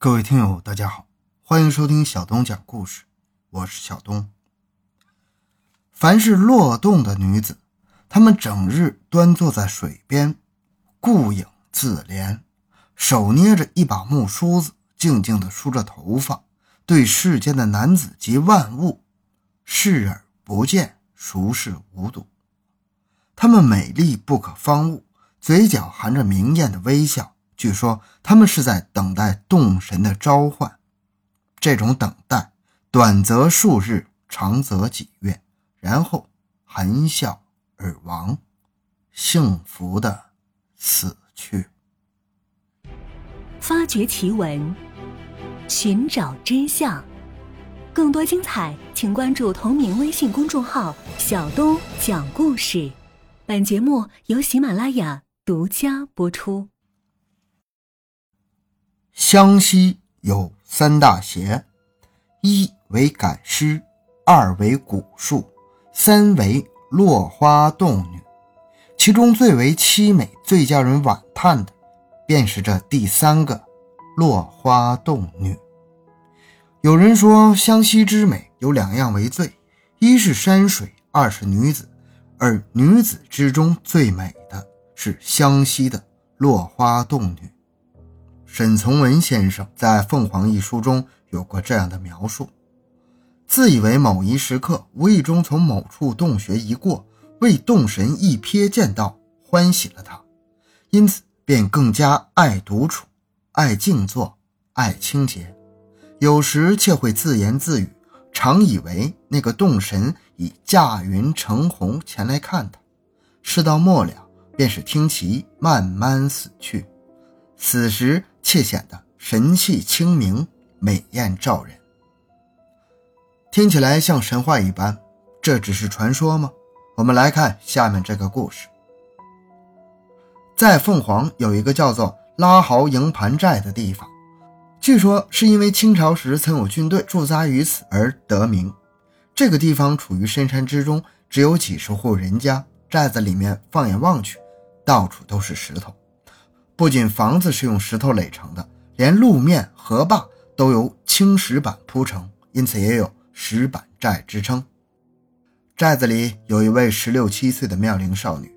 各位听友，大家好，欢迎收听小东讲故事，我是小东。凡是落洞的女子，她们整日端坐在水边，顾影自怜，手捏着一把木梳子，静静地梳着头发，对世间的男子及万物视而不见，熟视无睹。她们美丽不可方物，嘴角含着明艳的微笑。据说他们是在等待洞神的召唤，这种等待短则数日，长则几月，然后含笑而亡，幸福的死去。发掘奇闻，寻找真相，更多精彩，请关注同名微信公众号“小东讲故事”。本节目由喜马拉雅独家播出。湘西有三大邪：一为赶尸，二为蛊术，三为落花洞女。其中最为凄美、最叫人惋叹的，便是这第三个落花洞女。有人说，湘西之美有两样为最：一是山水，二是女子。而女子之中最美的是湘西的落花洞女。沈从文先生在《凤凰》一书中有过这样的描述：自以为某一时刻无意中从某处洞穴一过，为洞神一瞥见到，欢喜了他，因此便更加爱独处、爱静坐、爱清洁。有时却会自言自语，常以为那个洞神已驾云乘红前来看他。事到末了，便是听其慢慢死去。此时。却显得神气清明、美艳照人，听起来像神话一般。这只是传说吗？我们来看下面这个故事。在凤凰有一个叫做拉豪营盘寨的地方，据说是因为清朝时曾有军队驻扎于此而得名。这个地方处于深山之中，只有几十户人家，寨子里面放眼望去，到处都是石头。不仅房子是用石头垒成的，连路面、河坝都由青石板铺成，因此也有“石板寨”之称。寨子里有一位十六七岁的妙龄少女，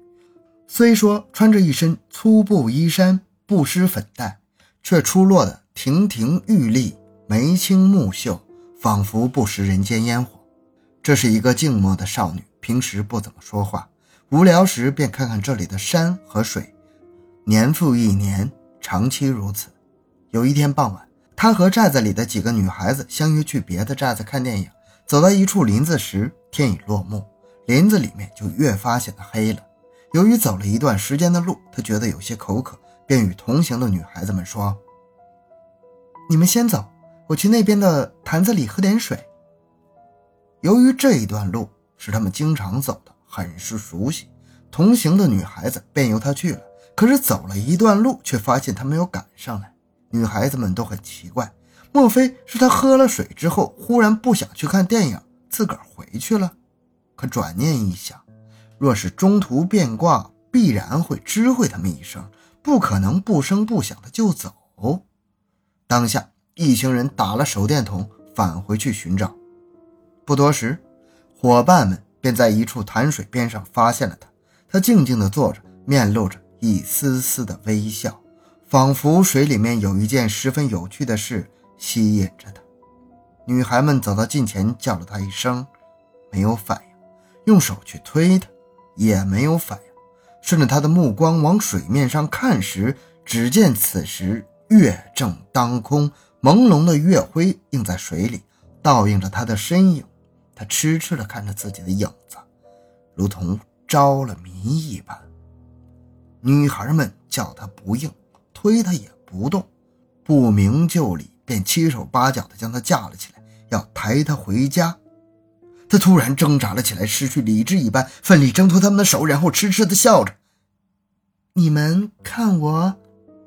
虽说穿着一身粗布衣衫，不施粉黛，却出落得亭亭玉立，眉清目秀，仿佛不食人间烟火。这是一个静默的少女，平时不怎么说话，无聊时便看看这里的山和水。年复一年，长期如此。有一天傍晚，他和寨子里的几个女孩子相约去别的寨子看电影。走到一处林子时，天已落幕，林子里面就越发显得黑了。由于走了一段时间的路，他觉得有些口渴，便与同行的女孩子们说：“你们先走，我去那边的坛子里喝点水。”由于这一段路是他们经常走的，很是熟悉，同行的女孩子便由他去了。可是走了一段路，却发现他没有赶上来。女孩子们都很奇怪，莫非是他喝了水之后，忽然不想去看电影，自个儿回去了？可转念一想，若是中途变卦，必然会知会他们一声，不可能不声不响的就走。当下，一行人打了手电筒，返回去寻找。不多时，伙伴们便在一处潭水边上发现了他。他静静地坐着，面露着。一丝丝的微笑，仿佛水里面有一件十分有趣的事吸引着他。女孩们走到近前，叫了他一声，没有反应；用手去推他，也没有反应。顺着他的目光往水面上看时，只见此时月正当空，朦胧的月辉映在水里，倒映着他的身影。他痴痴地看着自己的影子，如同着了迷一般。女孩们叫他不应，推他也不动，不明就里，便七手八脚的将他架了起来，要抬他回家。他突然挣扎了起来，失去理智一般，奋力挣脱他们的手，然后痴痴的笑着：“你们看我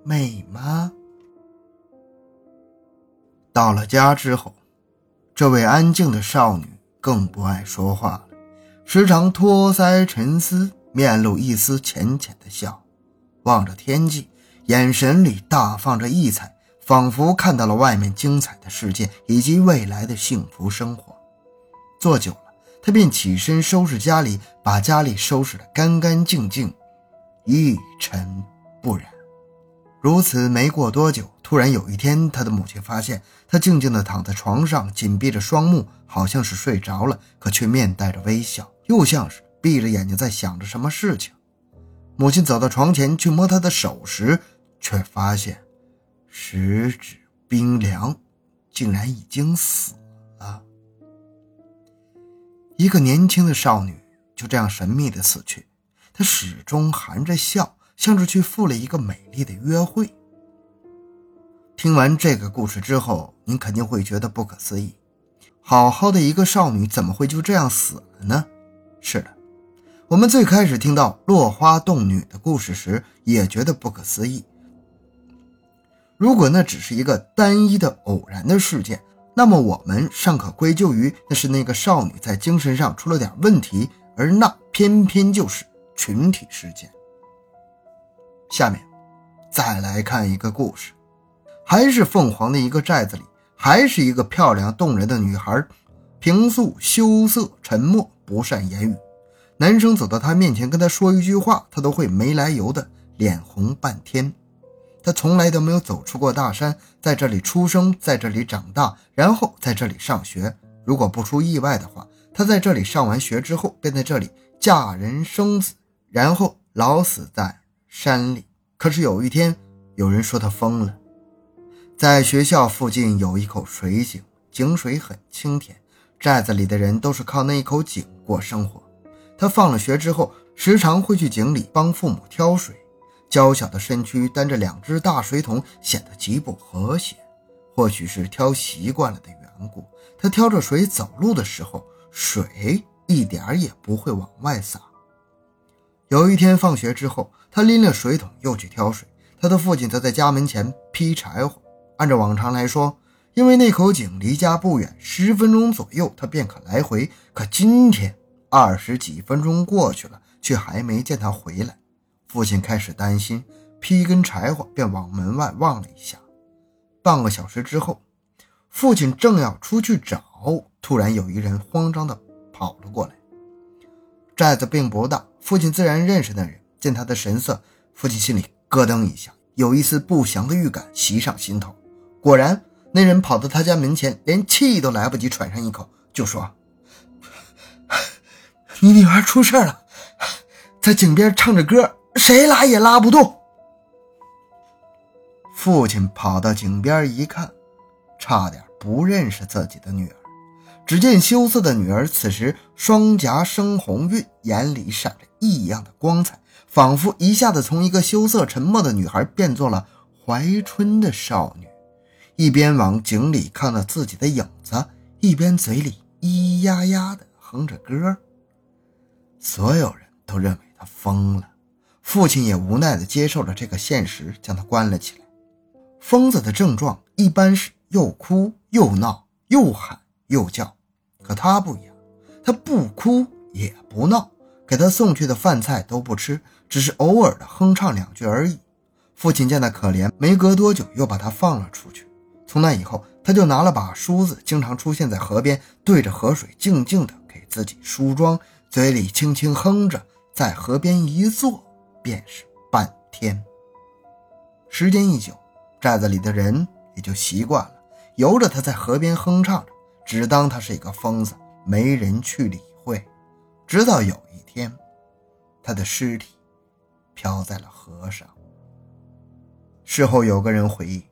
美吗？”到了家之后，这位安静的少女更不爱说话了，时常托腮沉思，面露一丝浅浅的笑。望着天际，眼神里大放着异彩，仿佛看到了外面精彩的世界以及未来的幸福生活。坐久了，他便起身收拾家里，把家里收拾得干干净净，一尘不染。如此没过多久，突然有一天，他的母亲发现他静静地躺在床上，紧闭着双目，好像是睡着了，可却面带着微笑，又像是闭着眼睛在想着什么事情。母亲走到床前去摸他的手时，却发现十指冰凉，竟然已经死了。一个年轻的少女就这样神秘的死去，她始终含着笑。像是去赴了一个美丽的约会。听完这个故事之后，您肯定会觉得不可思议：好好的一个少女，怎么会就这样死了呢？是的，我们最开始听到落花洞女的故事时，也觉得不可思议。如果那只是一个单一的偶然的事件，那么我们尚可归咎于那是那个少女在精神上出了点问题，而那偏偏就是群体事件。下面，再来看一个故事，还是凤凰的一个寨子里，还是一个漂亮动人的女孩，平素羞涩沉默，不善言语。男生走到她面前跟她说一句话，她都会没来由的脸红半天。她从来都没有走出过大山，在这里出生，在这里长大，然后在这里上学。如果不出意外的话，她在这里上完学之后，便在这里嫁人生子，然后老死在。山里，可是有一天，有人说他疯了。在学校附近有一口水井，井水很清甜，寨子里的人都是靠那一口井过生活。他放了学之后，时常会去井里帮父母挑水。娇小的身躯担着两只大水桶，显得极不和谐。或许是挑习惯了的缘故，他挑着水走路的时候，水一点也不会往外洒。有一天放学之后，他拎了水桶又去挑水，他的父亲则在家门前劈柴火。按照往常来说，因为那口井离家不远，十分钟左右他便可来回。可今天二十几分钟过去了，却还没见他回来，父亲开始担心，劈根柴火便往门外望了一下。半个小时之后，父亲正要出去找，突然有一人慌张地跑了过来。寨子并不大。父亲自然认识那人，见他的神色，父亲心里咯噔一下，有一丝不祥的预感袭上心头。果然，那人跑到他家门前，连气都来不及喘上一口，就说：“你女儿出事了，在井边唱着歌，谁拉也拉不动。”父亲跑到井边一看，差点不认识自己的女儿。只见羞涩的女儿此时双颊生红晕，眼里闪着异样的光彩，仿佛一下子从一个羞涩沉默的女孩变作了怀春的少女，一边往井里看着自己的影子，一边嘴里咿咿呀呀的哼着歌。所有人都认为他疯了，父亲也无奈的接受了这个现实，将他关了起来。疯子的症状一般是又哭又闹又喊。又叫，可他不一样，他不哭也不闹，给他送去的饭菜都不吃，只是偶尔的哼唱两句而已。父亲见他可怜，没隔多久又把他放了出去。从那以后，他就拿了把梳子，经常出现在河边，对着河水静静的给自己梳妆，嘴里轻轻哼着，在河边一坐便是半天。时间一久，寨子里的人也就习惯了，由着他在河边哼唱着。只当他是一个疯子，没人去理会。直到有一天，他的尸体飘在了河上。事后有个人回忆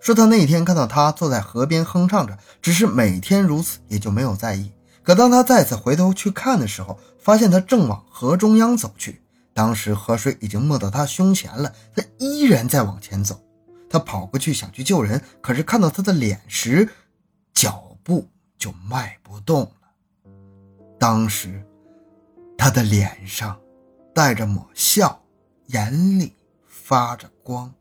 说，他那天看到他坐在河边哼唱着，只是每天如此，也就没有在意。可当他再次回头去看的时候，发现他正往河中央走去。当时河水已经没到他胸前了，他依然在往前走。他跑过去想去救人，可是看到他的脸时，脚。步就迈不动了。当时，他的脸上带着抹笑，眼里发着光。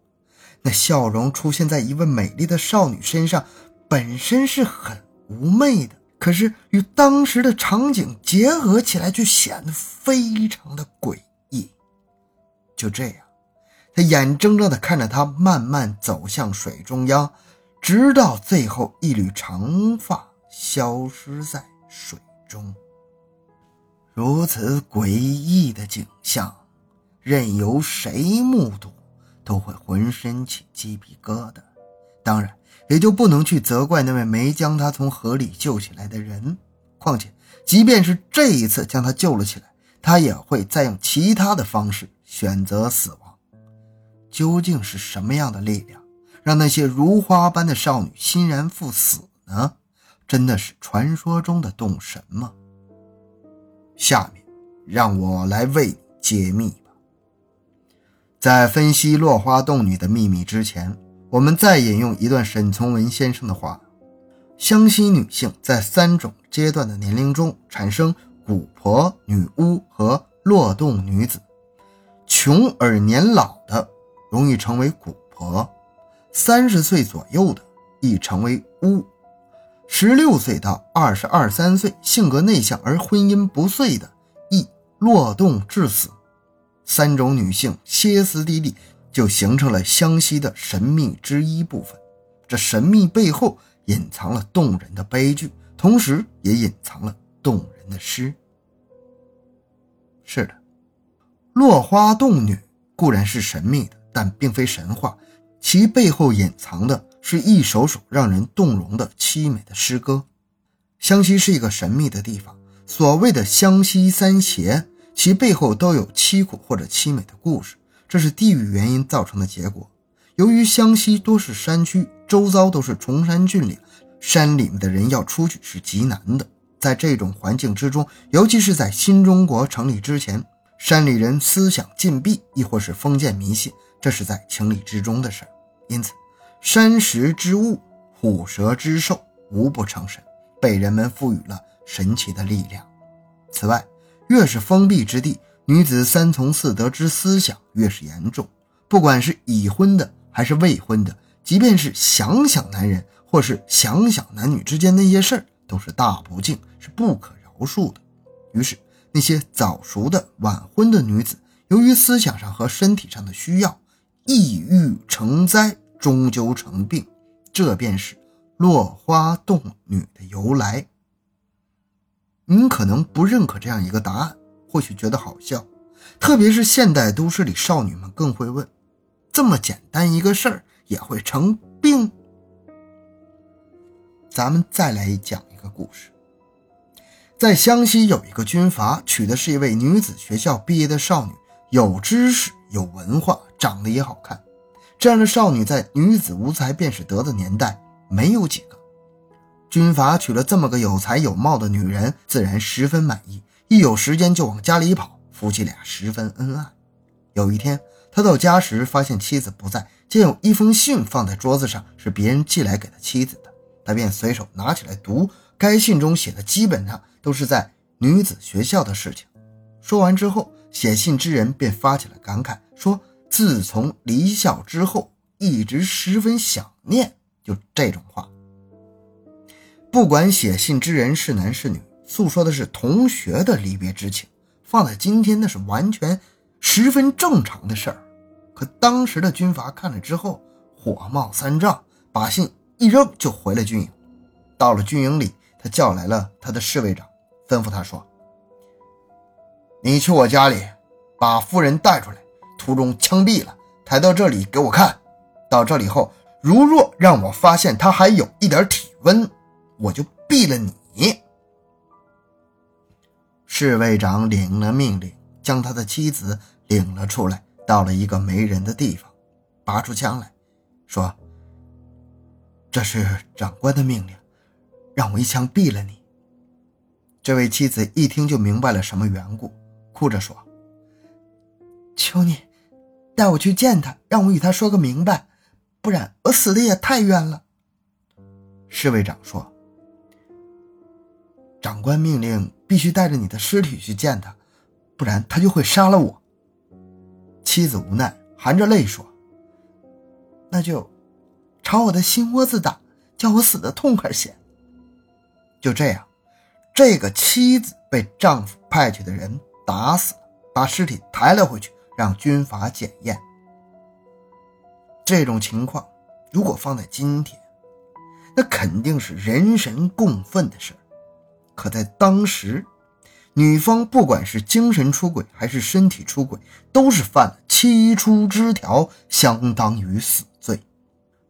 那笑容出现在一位美丽的少女身上，本身是很妩媚的，可是与当时的场景结合起来，却显得非常的诡异。就这样，他眼睁睁地看着他慢慢走向水中央，直到最后一缕长发消失在水中。如此诡异的景象，任由谁目睹都会浑身起鸡皮疙瘩。当然，也就不能去责怪那位没将他从河里救起来的人。况且，即便是这一次将他救了起来，他也会再用其他的方式选择死亡。究竟是什么样的力量，让那些如花般的少女欣然赴死呢？真的是传说中的动神吗？下面，让我来为你解密吧。在分析落花洞女的秘密之前，我们再引用一段沈从文先生的话：湘西女性在三种阶段的年龄中产生蛊婆、女巫和落洞女子。穷而年老的容易成为蛊婆，三十岁左右的易成为巫。十六岁到二十二三岁，性格内向而婚姻不遂的，易落洞致死。三种女性歇斯底里，就形成了湘西的神秘之一部分。这神秘背后隐藏了动人的悲剧，同时也隐藏了动人的诗。是的，落花洞女固然是神秘的，但并非神话，其背后隐藏的。是一首首让人动容的凄美的诗歌。湘西是一个神秘的地方，所谓的湘西三邪，其背后都有凄苦或者凄美的故事，这是地域原因造成的结果。由于湘西多是山区，周遭都是崇山峻岭，山里面的人要出去是极难的。在这种环境之中，尤其是在新中国成立之前，山里人思想禁闭，亦或是封建迷信，这是在情理之中的事儿。因此。山石之物、虎蛇之兽，无不成神，被人们赋予了神奇的力量。此外，越是封闭之地，女子三从四德之思想越是严重。不管是已婚的还是未婚的，即便是想想男人，或是想想男女之间那些事儿，都是大不敬，是不可饶恕的。于是，那些早熟的晚婚的女子，由于思想上和身体上的需要，抑郁成灾。终究成病，这便是落花洞女的由来。您可能不认可这样一个答案，或许觉得好笑，特别是现代都市里少女们更会问：这么简单一个事儿也会成病？咱们再来讲一个故事，在湘西有一个军阀，娶的是一位女子学校毕业的少女，有知识、有文化，长得也好看。这样的少女在女子无才便是德的年代没有几个。军阀娶了这么个有才有貌的女人，自然十分满意，一有时间就往家里跑，夫妻俩十分恩爱。有一天，他到家时发现妻子不在，见有一封信放在桌子上，是别人寄来给他妻子的，他便随手拿起来读。该信中写的基本上都是在女子学校的事情。说完之后，写信之人便发起了感慨，说。自从离校之后，一直十分想念。就这种话，不管写信之人是男是女，诉说的是同学的离别之情，放在今天那是完全十分正常的事儿。可当时的军阀看了之后，火冒三丈，把信一扔就回了军营。到了军营里，他叫来了他的侍卫长，吩咐他说：“你去我家里，把夫人带出来。”途中枪毙了，抬到这里给我看。到这里后，如若让我发现他还有一点体温，我就毙了你。侍卫长领了命令，将他的妻子领了出来，到了一个没人的地方，拔出枪来说：“这是长官的命令，让我一枪毙了你。”这位妻子一听就明白了什么缘故，哭着说：“求你。”带我去见他，让我与他说个明白，不然我死的也太冤了。侍卫长说：“长官命令必须带着你的尸体去见他，不然他就会杀了我。”妻子无奈，含着泪说：“那就朝我的心窝子打，叫我死的痛快些。”就这样，这个妻子被丈夫派去的人打死了，把尸体抬了回去。让军阀检验，这种情况如果放在今天，那肯定是人神共愤的事儿。可在当时，女方不管是精神出轨还是身体出轨，都是犯了七出之条，相当于死罪。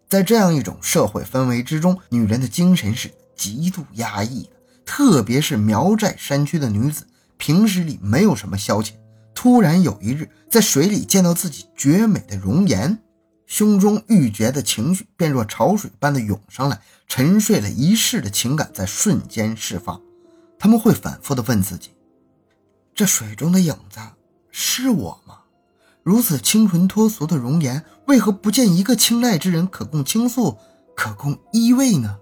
在这样一种社会氛围之中，女人的精神是极度压抑的，特别是苗寨山区的女子，平时里没有什么消遣，突然有一日在水里见到自己绝美的容颜，胸中郁结的情绪便若潮水般的涌上来，沉睡了一世的情感在瞬间释放。他们会反复地问自己：这水中的影子是我吗？如此清纯脱俗的容颜，为何不见一个青睐之人可供倾诉、可供依偎呢？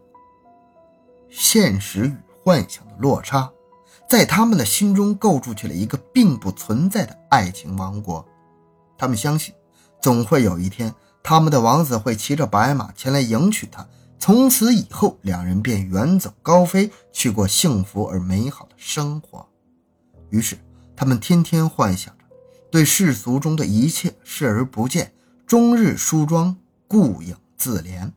现实与幻想的落差，在他们的心中构筑起了一个并不存在的爱情王国。他们相信，总会有一天，他们的王子会骑着白马前来迎娶她，从此以后，两人便远走高飞，去过幸福而美好的生活。于是，他们天天幻想着。对世俗中的一切视而不见，终日梳妆，顾影自怜，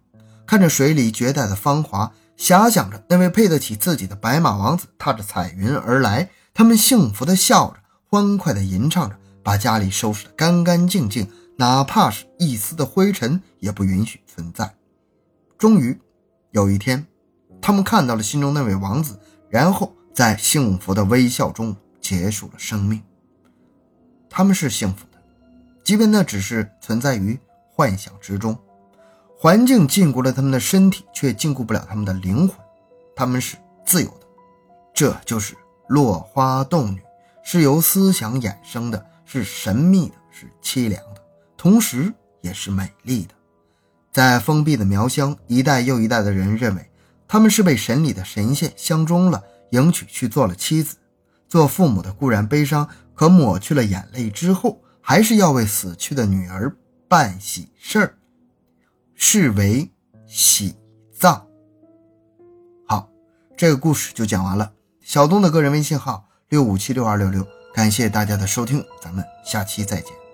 看着水里绝代的芳华，遐想着那位配得起自己的白马王子踏着彩云而来。他们幸福地笑着，欢快地吟唱着，把家里收拾得干干净净，哪怕是一丝的灰尘也不允许存在。终于，有一天，他们看到了心中那位王子，然后在幸福的微笑中结束了生命。他们是幸福的，即便那只是存在于幻想之中。环境禁锢了他们的身体，却禁锢不了他们的灵魂。他们是自由的，这就是落花洞女，是由思想衍生的，是神秘的，是凄凉的，同时也是美丽的。在封闭的苗乡，一代又一代的人认为，他们是被神里的神仙相中了，迎娶去做了妻子。做父母的固然悲伤。可抹去了眼泪之后，还是要为死去的女儿办喜事儿，视为喜葬。好，这个故事就讲完了。小东的个人微信号六五七六二六六，感谢大家的收听，咱们下期再见。